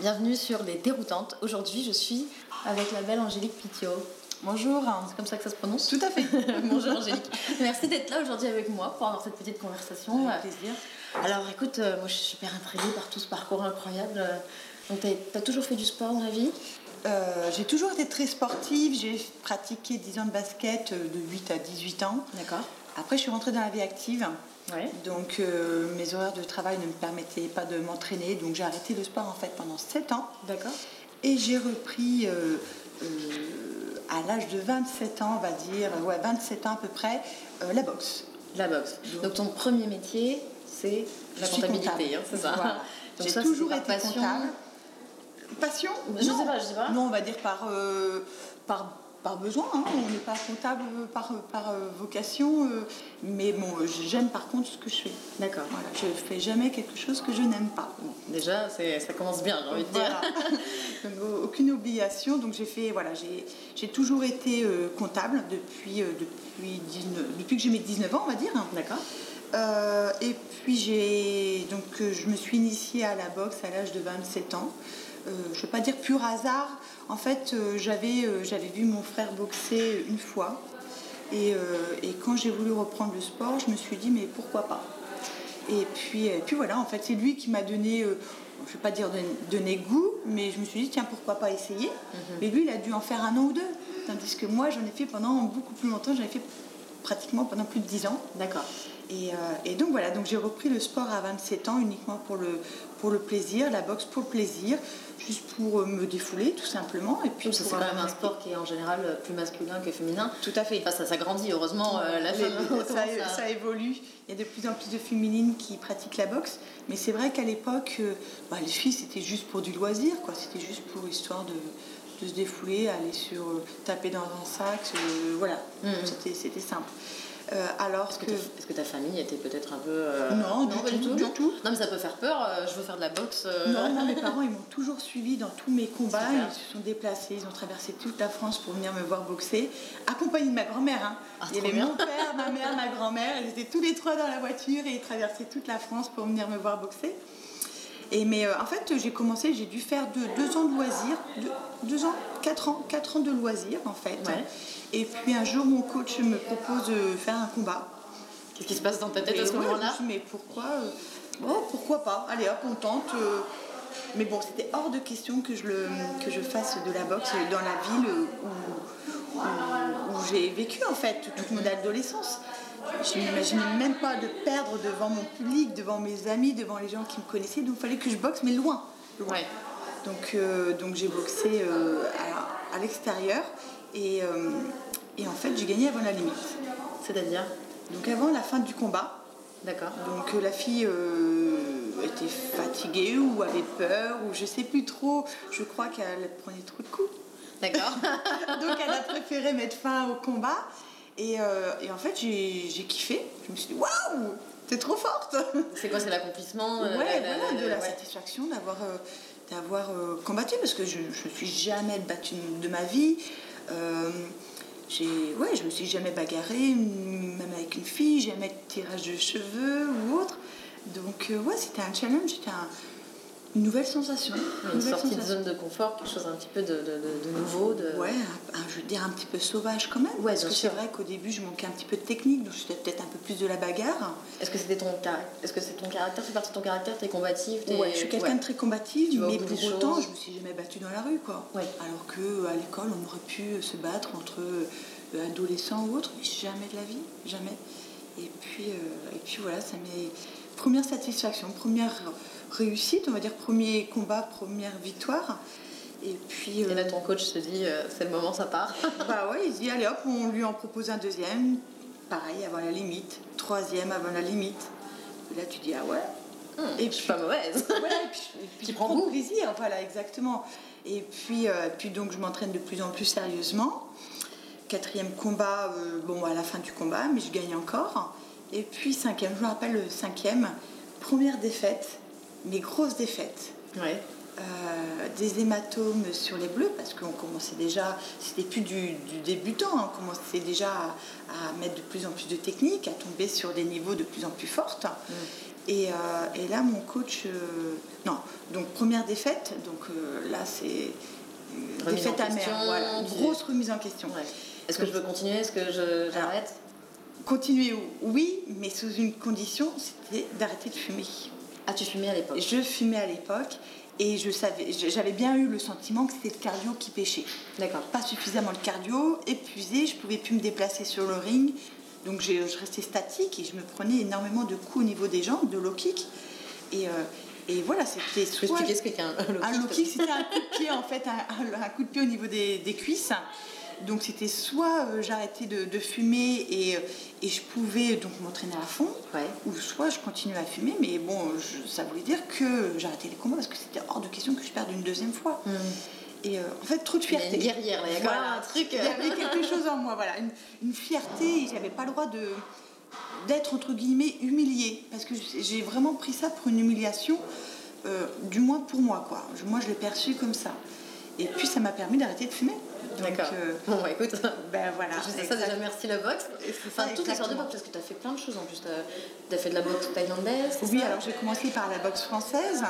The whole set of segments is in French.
bienvenue sur Les Déroutantes. Aujourd'hui, je suis avec la belle Angélique Pitiot. Bonjour, c'est comme ça que ça se prononce Tout à fait. Bonjour Angélique. Merci d'être là aujourd'hui avec moi pour avoir cette petite conversation. Avec plaisir. Alors écoute, euh, moi je suis super intriguée par tout ce parcours incroyable. Donc tu as toujours fait du sport dans la vie? Euh, j'ai toujours été très sportive. J'ai pratiqué 10 ans de basket euh, de 8 à 18 ans. D'accord. Après, je suis rentrée dans la vie active. Ouais. Donc, euh, mes horaires de travail ne me permettaient pas de m'entraîner. Donc, j'ai arrêté le sport en fait pendant 7 ans. D'accord. Et j'ai repris euh, euh, à l'âge de 27 ans, on va dire, ouais, 27 ans à peu près, la boxe. La boxe. Donc- Donc ton premier métier, c'est la comptabilité, comptable. hein, c'est ça Voilà. J'ai toujours été passion. comptable. Passion? Je Non. sais pas, je sais pas. Non, on va dire par, par, par besoin. hein. On n'est pas comptable par, par euh, vocation. euh, mais bon, j'aime par contre ce que je fais. D'accord. Voilà, je fais jamais quelque chose que je n'aime pas. Déjà, ça commence bien, j'ai envie de dire. Voilà. Donc, au- aucune obligation. Donc j'ai fait, voilà, j'ai toujours été euh, comptable depuis, euh, depuis, 19 depuis que j'ai mes 19 ans, on va dire. D'accord. Euh, et puis j'ai donc euh, je me suis initiée à la boxe à l'âge de 27 ans. Euh, je ne veux pas dire pur hasard. En fait, euh, j'avais euh, j'avais vu mon frère boxer une fois. Et, et quand j'ai voulu reprendre le sport, je me suis dit mais pourquoi pas? Et puis, et puis voilà, en fait, c'est lui qui m'a donné, je ne vais pas dire donné, goût, mais je me suis dit tiens pourquoi pas essayer? Mais lui, il a dû en faire un an ou deux, tandis que moi, j'en ai fait pendant beaucoup plus longtemps. J'en ai fait pratiquement pendant plus de 10 ans. D'accord. Et, euh, et donc voilà, donc j'ai repris le sport à 27 ans uniquement pour le, pour le plaisir, la boxe pour le plaisir, juste pour euh, me défouler tout simplement. Et puis c'est quand même un sport qui est en général plus masculin que féminin. Tout à fait. Enfin, ça, ça grandit, heureusement, euh, la femme ça, évolue. Il y a de plus en plus de féminines qui pratiquent la boxe. Mais c'est vrai qu'à l'époque, euh, bah, les filles, c'était juste pour du loisir. quoi. C'était juste pour histoire de, de se défouler, aller sur euh, taper dans un sac. euh, voilà, c'était, c'était simple. Euh, alors Est-ce que, que. ta- est-ce que ta famille était peut-être un peu. euh, Non, du pas tout, du non tout. Non, mais ça peut faire peur. euh, je veux faire de la boxe. euh, Non, mes parents, ils m'ont toujours suivi dans tous mes combats. Ils se sont déplacés, ils ont traversé toute la France pour venir me voir boxer, accompagné de ma grand-mère. hein. Ah, Il y avait bien. mon père, ma mère, ma grand-mère. Ils étaient tous les trois dans la voiture et ils traversaient toute la France pour venir me voir boxer. Et mais euh, en fait, j'ai commencé, j'ai dû faire deux, deux ans de loisirs, deux, deux ans, quatre ans, quatre ans de loisirs en fait. Ouais. Et puis un jour, mon coach me propose de faire un combat. Qu'est-ce qui se passe dans ta tête Mais à ce ouais, moment-là je me suis dit, mais pourquoi euh, bon, pourquoi pas Allez hop, on tente. euh. mais bon, c'était hors de question que je, le, que je fasse de la boxe dans la ville où, où- où j'ai vécu en fait toute mon adolescence. Je n'imaginais même pas de perdre devant mon public, devant mes amis, devant les gens qui me connaissaient. Donc il fallait que je boxe, mais loin. loin. Ouais. Donc, euh, donc j'ai boxé euh, à, à l'extérieur et, euh, et en fait j'ai gagné avant la limite. C'est-à-dire? Donc avant la fin du combat, D'accord. donc la fille était fatiguée ou avait peur ou je sais plus trop. Je crois qu'elle prenait trop de coups. D'accord. Donc elle a préféré mettre fin au combat. Et, euh, et en fait j'ai kiffé. Je me suis dit waouh, t'es trop forte. c'est quoi C'est l'accomplissement euh, ouais, la- la- voilà, la- de la ouais. satisfaction d'avoir euh, d'avoir euh, combattu parce que je ne me suis jamais battue de ma vie. Euh, ouais, je me suis jamais bagarrée, même avec une fille, jamais de tirage de cheveux ou autre. Donc euh, ouais, c'était un challenge, c'était un- une nouvelle sensation. Une nouvelle sortie de sensation. zone de confort, quelque chose un petit peu de, de- de- de nouveau. De... Ouais, un, je veux dire un petit peu sauvage quand même. Ouais, parce que c'est vrai qu'au début, je manquais un petit peu de technique, donc c'était peut-être un peu plus de la bagarre. Est-ce que c'était ton caractère Est-ce que c'est ton caractère C'est partie de ton caractère T'es combative t'es- Ouais, je suis quelqu'un ouais. de très combative, mais pour autant, choses. je me suis jamais battue dans la rue, quoi. Ouais. Alors que à l'école, on aurait pu se battre entre euh, adolescents ou autres, mais jamais de la vie, jamais. Et puis, euh, et puis voilà, ça m'est première satisfaction, première réussite, on va dire premier combat, première victoire. Et puis, Et euh, là, ton coach se dit euh, c'est le moment, ça part. bah ouais, il se dit allez hop, on lui en propose un deuxième, pareil avant la limite, troisième avant la limite. Et là, tu dis ah ouais. Hum, Et je suis puis- pas mauvaise. Voilà, et puis, et puis Tu je prends goût. plaisir, voilà, exactement. Et puis, euh, puis donc je m'entraîne de plus en plus sérieusement. Quatrième combat, euh, bon à la fin du combat, mais je gagne encore. Et puis cinquième, je me rappelle le cinquième, première défaite, mais grosse défaite. Ouais. Euh, des hématomes sur les bleus parce qu'on commençait déjà, c'était plus du, du débutant, hein, on commençait déjà à, à mettre de plus en plus de technique, à tomber sur des niveaux de plus en plus fortes. Et, et, là, mon coach. non, donc première défaite. Donc là, c'est. Défaite amère. Voilà, grosse remise en question. Est-ce que je veux continuer? Est-ce que j'arrête? Continuer, oui, mais sous une condition, c'était d'arrêter de fumer. Ah, tu fumais à l'époque Je fumais à l'époque et je savais, j'avais bien eu le sentiment que c'était le cardio qui pêchait. D'accord. Pas suffisamment le cardio, épuisé, je pouvais plus me déplacer sur le ring. Donc je restais statique et je me prenais énormément de coups au niveau des jambes, de low kick. Et, euh, et voilà, c'était soit. Je expliquer ce qu'est un low kick. Un low kick, c'était un coup de pied en fait, un, coup de pied au niveau des, des cuisses. Donc c'était soit euh, j'arrêtais de, fumer et, euh, et, je pouvais donc m'entraîner à fond, ou soit je continuais à fumer, mais bon, ça voulait dire que j'arrêtais les combats parce que c'était hors de question que je perde une deuxième fois. Hmm. Et euh, en fait, trop de fierté. Il y a une guerrière, il y a un truc. Il y avait quelque chose en moi, voilà, une, une fierté. J'avais pas le droit de d'être entre guillemets humiliée parce que j'ai vraiment pris ça pour une humiliation, du moins pour moi quoi. Moi, je l'ai perçu comme ça. Et puis, ça m'a permis d'arrêter de fumer. D'accord. Euh, bon, bah, écoute. Ben voilà. Je ça déjà, merci la boxe. Enfin, toutes les sortes de boxe, parce que tu as fait plein de choses en plus. Tu as, fait de la boxe thaïlandaise. Oui, alors j'ai commencé par la boxe française,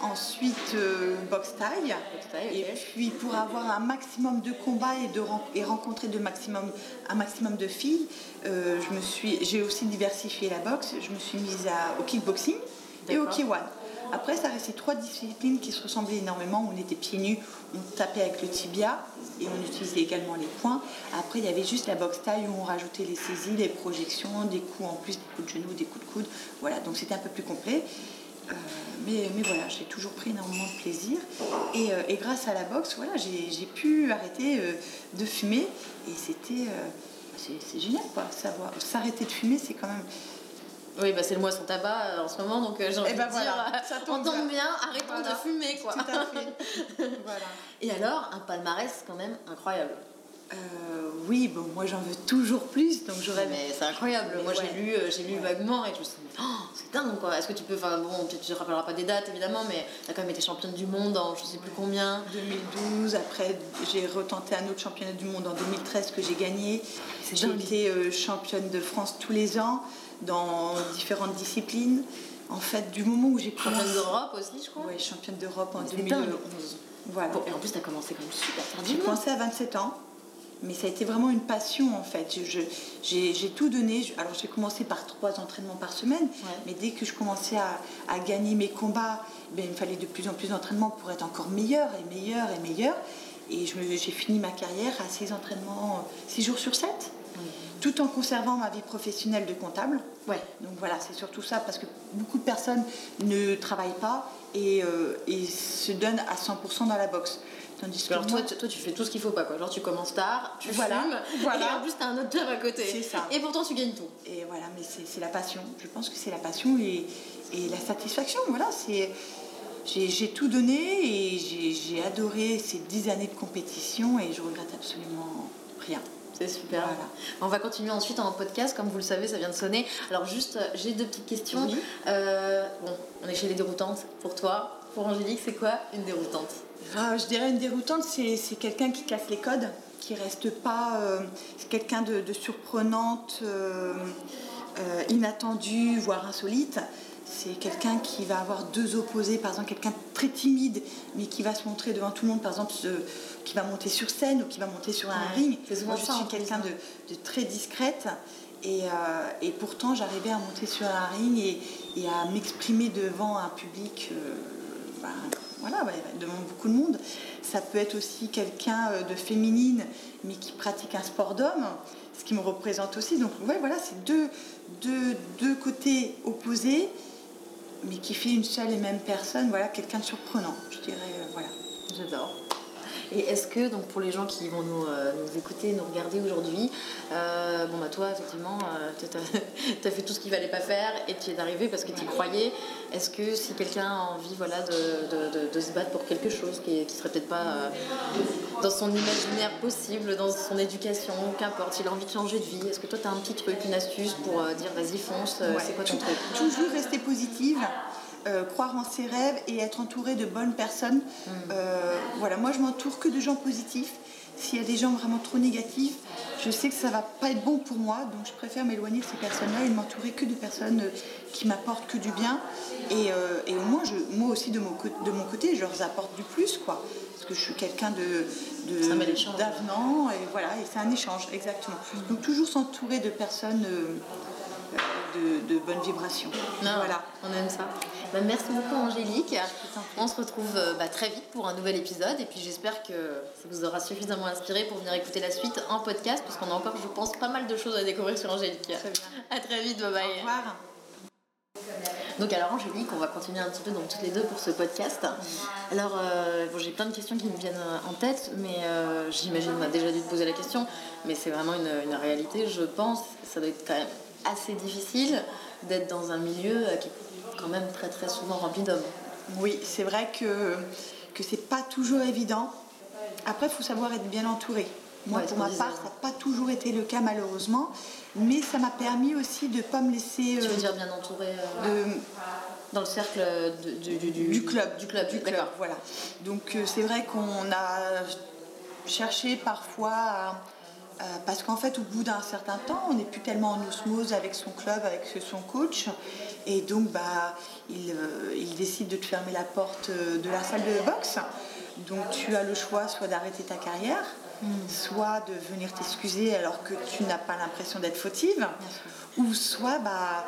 ensuite euh, boxe thaï. Et puis pour avoir un maximum de combats et, de, et rencontrer de maximum, un maximum de filles, euh, j'ai aussi diversifié la boxe. Je me suis mise à, au kickboxing et au kiwan. Après, ça restait trois disciplines qui se ressemblaient énormément. On était pieds nus, on tapait avec le tibia et on utilisait également les poings. Après, il y avait juste la boxe taille où on rajoutait les saisies, les projections, des coups en plus, des coups de genoux, des coups de coude. Voilà, donc c'était un peu plus complet. Euh, mais, mais, voilà, j'ai toujours pris énormément de plaisir. Et, euh, grâce à la boxe, voilà, j'ai pu arrêter euh, de fumer. Et c'était. c'est génial, quoi. S'arrêter de fumer, c'est quand même oui, bah c'est le mois sans tabac euh, en ce moment, donc euh, j'ai envie eh ben de dire, ça tombe bien, arrêtons de fumer, quoi. Tout à fait. voilà. Et alors, un palmarès quand même incroyable. Euh, oui, bon, moi j'en veux toujours plus, donc j'aurais. Mais c'est incroyable. moi j'ai lu, j'ai lu vaguement et je me suis dit, oh, c'est dingue quoi. Est-ce que tu peux, enfin bon, tu ne rappelleras pas des dates évidemment, mais tu as quand même été championne du monde en je sais plus combien. 2012. Après j'ai retenté un autre championnat du monde en 2013 que j'ai gagné. J'ai été championne de France tous les ans dans différentes disciplines. En fait, du moment où j'ai commencé. Championne d'Europe aussi, je crois Oui, championne d'Europe en 2011. Voilà. et en plus, tu as commencé comme super J'ai commencé à 27 ans, mais ça a été vraiment une passion en fait. J'ai tout donné. Alors, j'ai commencé par trois entraînements par semaine, mais dès que je commençais à, à gagner mes combats, ben, il me fallait de plus en plus d'entraînements pour être encore meilleur et meilleur et meilleur. Et j'ai fini ma carrière à 6 entraînements, 6 jours sur 7 tout en conservant ma vie professionnelle de comptable. Ouais. Donc voilà, c'est surtout ça, parce que beaucoup de personnes ne travaillent pas et, euh, se donnent à 100% dans la boxe. Tandis Alors toi, toi, tu fais tout ce qu'il faut pas, quoi. Genre tu commences tard, tu voilà, fumes, voilà. et en plus tu as un autre job à côté. C'est ça. Et pourtant tu gagnes tout. Et voilà, mais c'est la passion. Je pense que c'est la passion et, et, la satisfaction. Voilà, c'est... J'ai tout donné et j'ai adoré ces dix années de compétition et je regrette absolument rien. C'est super. On va continuer ensuite en podcast, comme vous le savez, ça vient de sonner. Alors juste, euh, j'ai deux petites questions. Euh, bon, on est chez les déroutantes. Pour toi, pour Angélique, c'est quoi une déroutante? Ah, Je dirais une déroutante, c'est quelqu'un qui casse les codes, qui reste pas... Euh, c'est quelqu'un de, surprenante, inattendue, voire insolite c'est quelqu'un qui va avoir deux opposés, par exemple quelqu'un très timide, mais qui va se montrer devant tout le monde, par exemple qui va monter sur scène ou qui va monter sur un ring. Moi, je suis quelqu'un de, très discrète. Et, euh, et pourtant, j'arrivais à monter sur un ring et, et à m'exprimer devant un public, euh, ben, voilà, devant beaucoup de monde. Ça peut être aussi quelqu'un euh, de féminine, mais qui pratique un sport d'homme, ce qui me représente aussi. Donc, ouais, voilà, c'est deux, deux, deux côtés opposés mais qui fait une seule et même personne, voilà, quelqu'un de surprenant, je dirais, euh, voilà. J'adore. Et est-ce que, donc pour les gens qui vont nous, euh, écouter, nous regarder aujourd'hui, euh, bon bah toi effectivement, tu as, fait tout ce qu'il fallait pas faire et tu es arrivé parce que tu y croyais. Est-ce que si quelqu'un a envie voilà, de, se battre pour quelque chose qui, ne serait peut-être pas dans son imaginaire possible, dans son éducation, qu'importe, il a envie de changer de vie, est-ce que toi tu as un petit truc, une astuce pour dire vas-y fonce, c'est quoi ton truc? Toujours rester positive. Euh, croire en ses rêves et être entouré de bonnes personnes. Mm. Euh, voilà, moi je m'entoure que de gens positifs. S'il y a des gens vraiment trop négatifs, je sais que ça va pas être bon pour moi, donc je préfère m'éloigner de ces personnes-là et m'entourer que de personnes euh, qui m'apportent que du bien. Et, euh, et au moins, je, moi aussi, de mon, de mon côté, je leur apporte du plus, quoi. Parce que je suis quelqu'un de, de d'avenant, et voilà, et c'est un échange, exactement. Donc toujours s'entourer de personnes de, de bonnes vibrations. voilà. On aime ça. Bah, merci beaucoup Angélique. On se retrouve euh, bah, très vite pour un nouvel épisode et puis j'espère que ça vous aura suffisamment inspiré pour venir écouter la suite en podcast parce qu'on a encore, je pense, pas mal de choses à découvrir sur Angélique. Très bien. À très vite, bye bye. Au revoir. Donc alors Angélique, on va continuer un petit peu donc toutes les deux pour ce podcast. Alors euh, bon, j'ai plein de questions qui me viennent euh, en tête, mais j'imagine qu'on a déjà dû te poser la question, mais c'est vraiment une, une, réalité, je pense. Ça doit être quand même assez difficile d'être dans un milieu qui quand même très très souvent rempli d'hommes. Oui, c'est vrai que, que c'est pas toujours évident. Après, il faut savoir être bien entouré. Moi, pour ma part, ça n'a pas toujours été le cas malheureusement, mais ça m'a permis aussi de ne pas me laisser. Tu veux euh, dire bien entouré euh, Dans le cercle du, du, club. Du club, du club voilà. Donc euh, c'est vrai qu'on a cherché parfois à euh, parce qu'en fait, au bout d'un certain temps, on n'est plus tellement en osmose avec son club, avec son coach. Et donc, bah, il, euh, il décide de te fermer la porte euh, de la salle de boxe. Donc, tu as le choix soit d'arrêter ta carrière, hmm. soit de venir t'excuser alors que tu n'as pas l'impression d'être fautive, ou soit bah,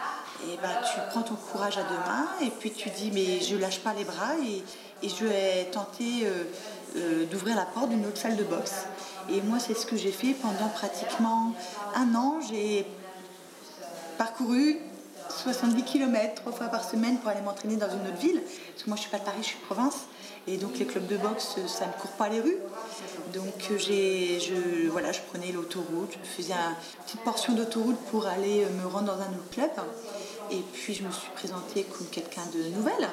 et eh bah, tu prends ton courage à deux mains et puis tu dis mais je lâche pas les bras et, et je vais tenter d'ouvrir la porte d'une autre salle de boxe. Et moi, c'est ce que j'ai fait pendant pratiquement un an. J'ai parcouru 70 km trois fois par semaine pour aller m'entraîner dans une autre ville. Parce que moi, je suis pas de Paris, je suis de province. Et donc, les clubs de boxe, ça ne court pas les rues. Donc, je, voilà, je prenais l'autoroute, je faisais une petite portion d'autoroute pour aller me rendre dans un autre club. Et puis, je me suis présentée comme quelqu'un de nouvelle.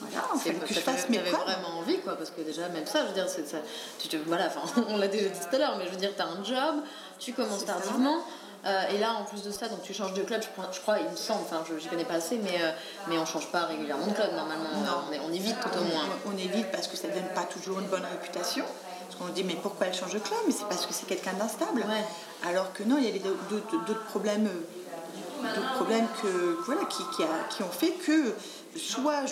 Voilà, en fait, que je fasse mes preuves. vraiment envie, quoi, parce que déjà, même ça, je veux dire, c'est ça. Tu te, voilà, on l'a déjà dit tout à l'heure, mais je veux dire, tu as un job, tu commences tardivement. Euh, et là, en plus de ça, donc tu changes de club, je, crois, il me semble, enfin, je n'y connais pas assez, mais, euh, mais on ne change pas régulièrement de club normalement. On, on, évite tout au moins. On, évite parce que ça ne donne pas toujours une bonne réputation. Parce qu'on dit, mais pourquoi elle change de club? Mais c'est parce que c'est quelqu'un d'instable. Alors que non, il y avait d'autres problèmes, euh, d'autres problèmes que, voilà, qui, qui, a, qui ont fait que soit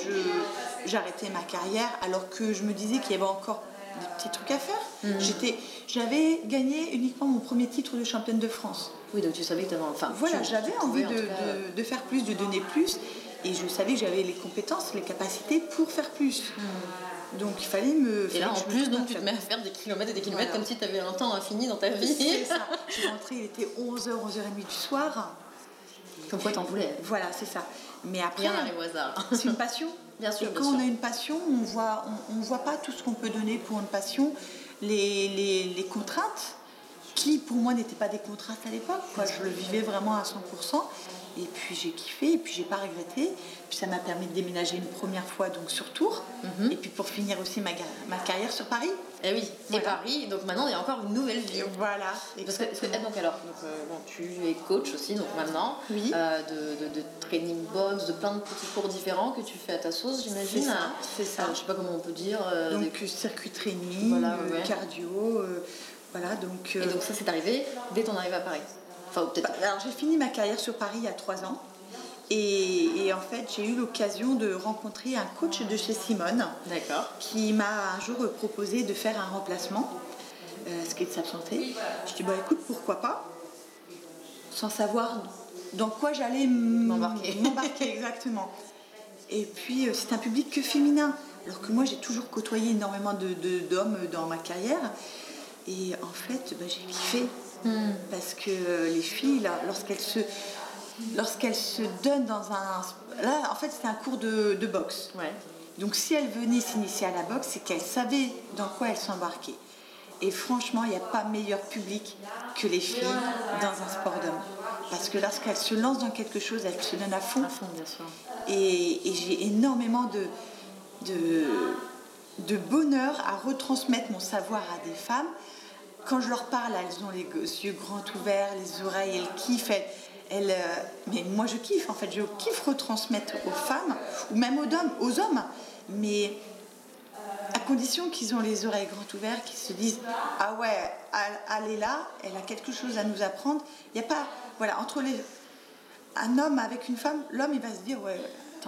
j'arrêtais ma carrière alors que je me disais qu'il y avait encore des petits trucs à faire. Mhm. J'étais, j'avais gagné uniquement mon premier titre de championne de France. Oui, donc tu savais que tu avais enfin. Voilà, j'avais envie de, de, faire plus, de donner plus, et je savais que j'avais les compétences, les capacités pour faire plus. Mhm. Donc il fallait me. Et là, en plus, donc, tu te mets à faire des kilomètres et des kilomètres comme si tu avais un temps infini dans ta vie. C'est ça. Je suis rentrée, il était 11h, 11h30 du soir. Comme quoi t'en voulais. Voilà, c'est ça. Mais après, c'est une passion. Bien sûr. Et quand on a une passion, on voit, on, voit pas tout ce qu'on peut donner pour une passion, les, les, les contraintes qui pour moi n'étaient pas des contraintes à l'époque. Je le vivais vraiment à 100%. Et puis j'ai kiffé, et puis j'ai pas regretté. Puis ça m'a permis de déménager une première fois donc sur Tours. Mhm. Et puis pour finir aussi ma, ma carrière sur Paris. Et eh oui, et Paris, donc maintenant il y a encore une nouvelle vie. Voilà. Parce que, eh, donc alors, donc, euh, bon, tu es coach aussi, donc maintenant, oui. Euh, de, de, training box, de plein de petits cours différents que tu fais à ta sauce, j'imagine. C'est ça. C'est ça. je sais pas comment on peut dire. Euh, donc circuit training, cardio, voilà donc. Et donc ça c'est arrivé dès ton arrivée à Paris. Enfin, peut-être. Alors j'ai fini ma carrière sur Paris il y a trois ans. Et, en fait, j'ai eu l'occasion de rencontrer un coach de chez Simone qui m'a un jour proposé de faire un remplacement, euh, ce qui est de s'absenter. Je dis, bah écoute, pourquoi pas? Sans savoir dans quoi j'allais m'embarquer. exactement. Et puis, euh, c'est un public que féminin. Alors que moi, j'ai toujours côtoyé énormément d'hommes de, dans ma carrière. Et en fait, bah, j'ai kiffé. Hmm. Parce que les filles, lorsqu'elles se lorsqu'elle se donne dans un. Là, en fait, c'était un cours de, de boxe. Donc, si elle venait s'initier à la boxe, c'est qu'elle savait dans quoi elle s'embarquait. Et franchement, il n'y a pas meilleur public que les filles dans un sport d'homme. Parce que lorsqu'elles se lancent dans quelque chose, elles se donnent à fond. À fond, bien sûr. Et, et j'ai énormément de, de, de bonheur à retransmettre mon savoir à des femmes. Quand je leur parle, elles ont les yeux grands ouverts, les oreilles, elles kiffent. Euh, mais moi je kiffe en fait, je kiffe retransmettre aux femmes ou même aux hommes, aux hommes mais à condition qu'ils ont les oreilles grandes ouvertes, qu'ils se disent Ah ouais, elle, est là, elle a quelque chose à nous apprendre. Il n'y a pas. Voilà, entre les, un homme avec une femme, l'homme il va se dire Ouais,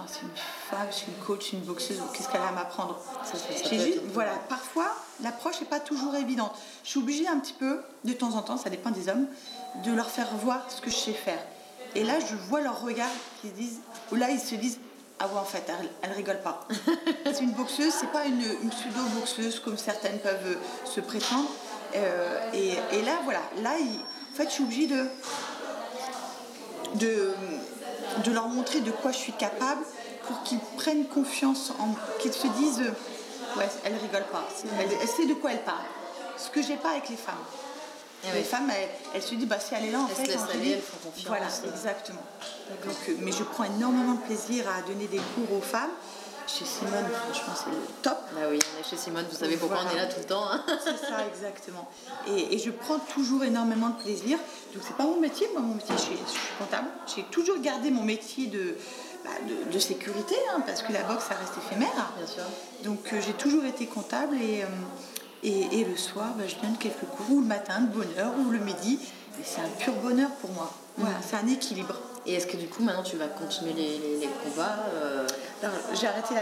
c'est une femme, c'est une coach, une boxeuse, qu'est-ce qu'elle a à m'apprendre? Voilà, parfois, l'approche n'est pas toujours évidente. Je suis obligée un petit peu, de temps en temps, ça dépend des hommes, de leur faire voir ce que je sais faire. Et là, je vois leur regard qui disent, ou là, ils se disent ah ouais, en fait, elle, elle rigole pas. c'est une boxeuse, c'est pas une, pseudo-boxeuse comme certaines peuvent euh, se prétendre. Euh, et, là, voilà, là, en fait, je suis obligée de, de, de, leur montrer de quoi je suis capable pour qu'ils prennent confiance, en, qu'ils se disent, ouais, elle rigole pas, elle, elle sait de quoi elle parle. Ce que j'ai pas avec les femmes. Eh les femmes, elles, se disent, bah, si elle est là, en elles fait, se laissent aller, elles font confiance. Voilà, exactement. Donc, euh, mais je prends énormément de plaisir à donner des cours aux femmes. Chez Simone, franchement, c'est le top. Bah oui, on est chez Simone, vous savez pourquoi on est là tout le temps. Hein. c'est ça, exactement. Et, je prends toujours énormément de plaisir. Donc, c'est pas mon métier. Moi, mon métier, je suis, comptable. J'ai toujours gardé mon métier de, bah, de, sécurité, hein, parce que la boxe, ça reste éphémère. Bien sûr. Donc, euh, j'ai toujours été comptable et. Euh, et, le soir, bah, je donne quelques cours, ou le matin, de bonne heure, ou le midi. Et c'est un pur bonheur pour moi. Voilà, mm. c'est un équilibre. Et est-ce que du coup, maintenant, tu vas continuer les, combats euh J'ai arrêté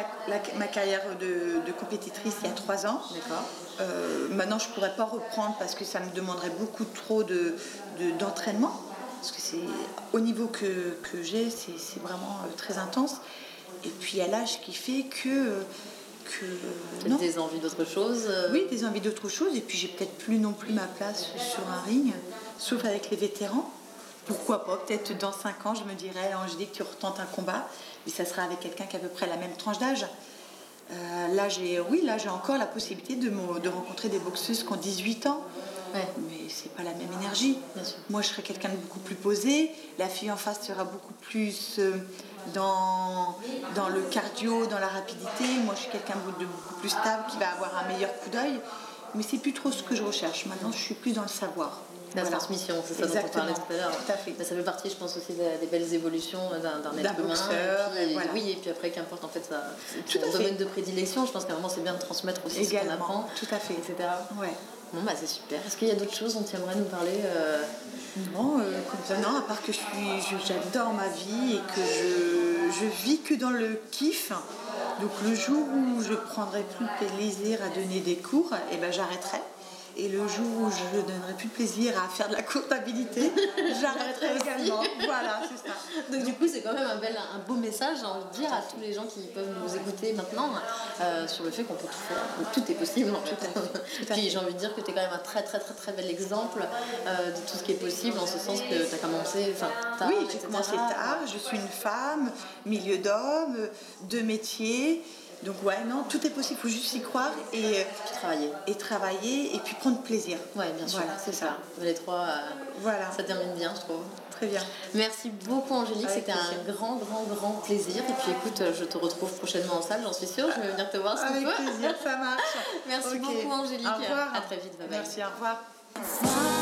ma carrière de, compétitrice il y a trois ans. D'accord. Euh, maintenant, je ne pourrais pas reprendre parce que ça me demanderait beaucoup trop de, d'entraînement. parce que c'est au niveau que, que j'ai, c'est, vraiment euh, très intense. Et puis, il y a l'âge qui fait que que. Des envies d'autre chose euh Oui, des envies d'autre chose. Et puis j'ai peut-être plus non plus ma place sur un ring, sauf avec les vétérans. Pourquoi pas Peut-être dans 5 ans, je me dirais, Angélique, tu retentes un combat, mais ça sera avec quelqu'un qui a à peu près la même tranche d'âge. Euh, là, j'ai, oui, là, j'ai encore la possibilité de, de rencontrer des boxeuses qui ont 18 ans. Ouais. Mais c'est pas la même énergie. Moi, je serai quelqu'un de beaucoup plus posé. La fille en face sera beaucoup plus euh, dans, dans le cardio, dans la rapidité. Moi, je suis quelqu'un de beaucoup plus stable qui va avoir un meilleur coup d'œil. Mais c'est plus trop ce que je recherche. Maintenant, je suis plus dans le savoir. La transmission, c'est ça dont on parlait tout à l'heure. Tout à fait. ça fait partie, je pense, aussi des, belles évolutions d'un être humain. et voilà. Oui, et puis après, qu'importe en fait ça, son domaine de prédilection, je pense qu'à un moment c'est bien de transmettre aussi ce qu'on apprend. Tout à fait. Etc. Ouais. Bon, bah c'est super. Est-ce qu'il y a d'autres choses dont tu aimerais nous parler euh Non, euh, comme ça, non, à part que j'adore ma vie et que je, je vis que dans le kiff. Donc le jour où je prendrai plus plaisir à donner des cours, eh ben j'arrêterai. Et le jour où je ne donnerai plus de plaisir à faire de la comptabilité, j'arrêterai également. voilà, c'est ça. Donc, du coup, c'est quand même un, bel, un beau message, à envie de dire à tous les gens qui peuvent nous écouter maintenant euh, sur le fait qu'on peut tout faire. tout est possible en fait. Puis j'ai envie de dire que tu es quand même un très très très très bel exemple euh, de tout ce qui est possible, en ce sens que tu as commencé tard. Oui, j'ai commencé tard, je suis une femme, milieu d'hommes, deux métiers. Donc ouais, non, tout est possible, il faut juste y croire et travailler. Et travailler et puis prendre plaisir. Ouais, bien sûr, c'est ça. Les trois, euh, voilà. ça termine bien, je trouve. Très bien. Merci beaucoup Angélique, c'était un grand, grand, grand plaisir. Et puis écoute, je te retrouve prochainement en salle, j'en suis sûre. Je vais venir te voir si Avec plaisir, ça marche. Merci beaucoup Angélique. Au revoir. À très vite, Merci, au revoir.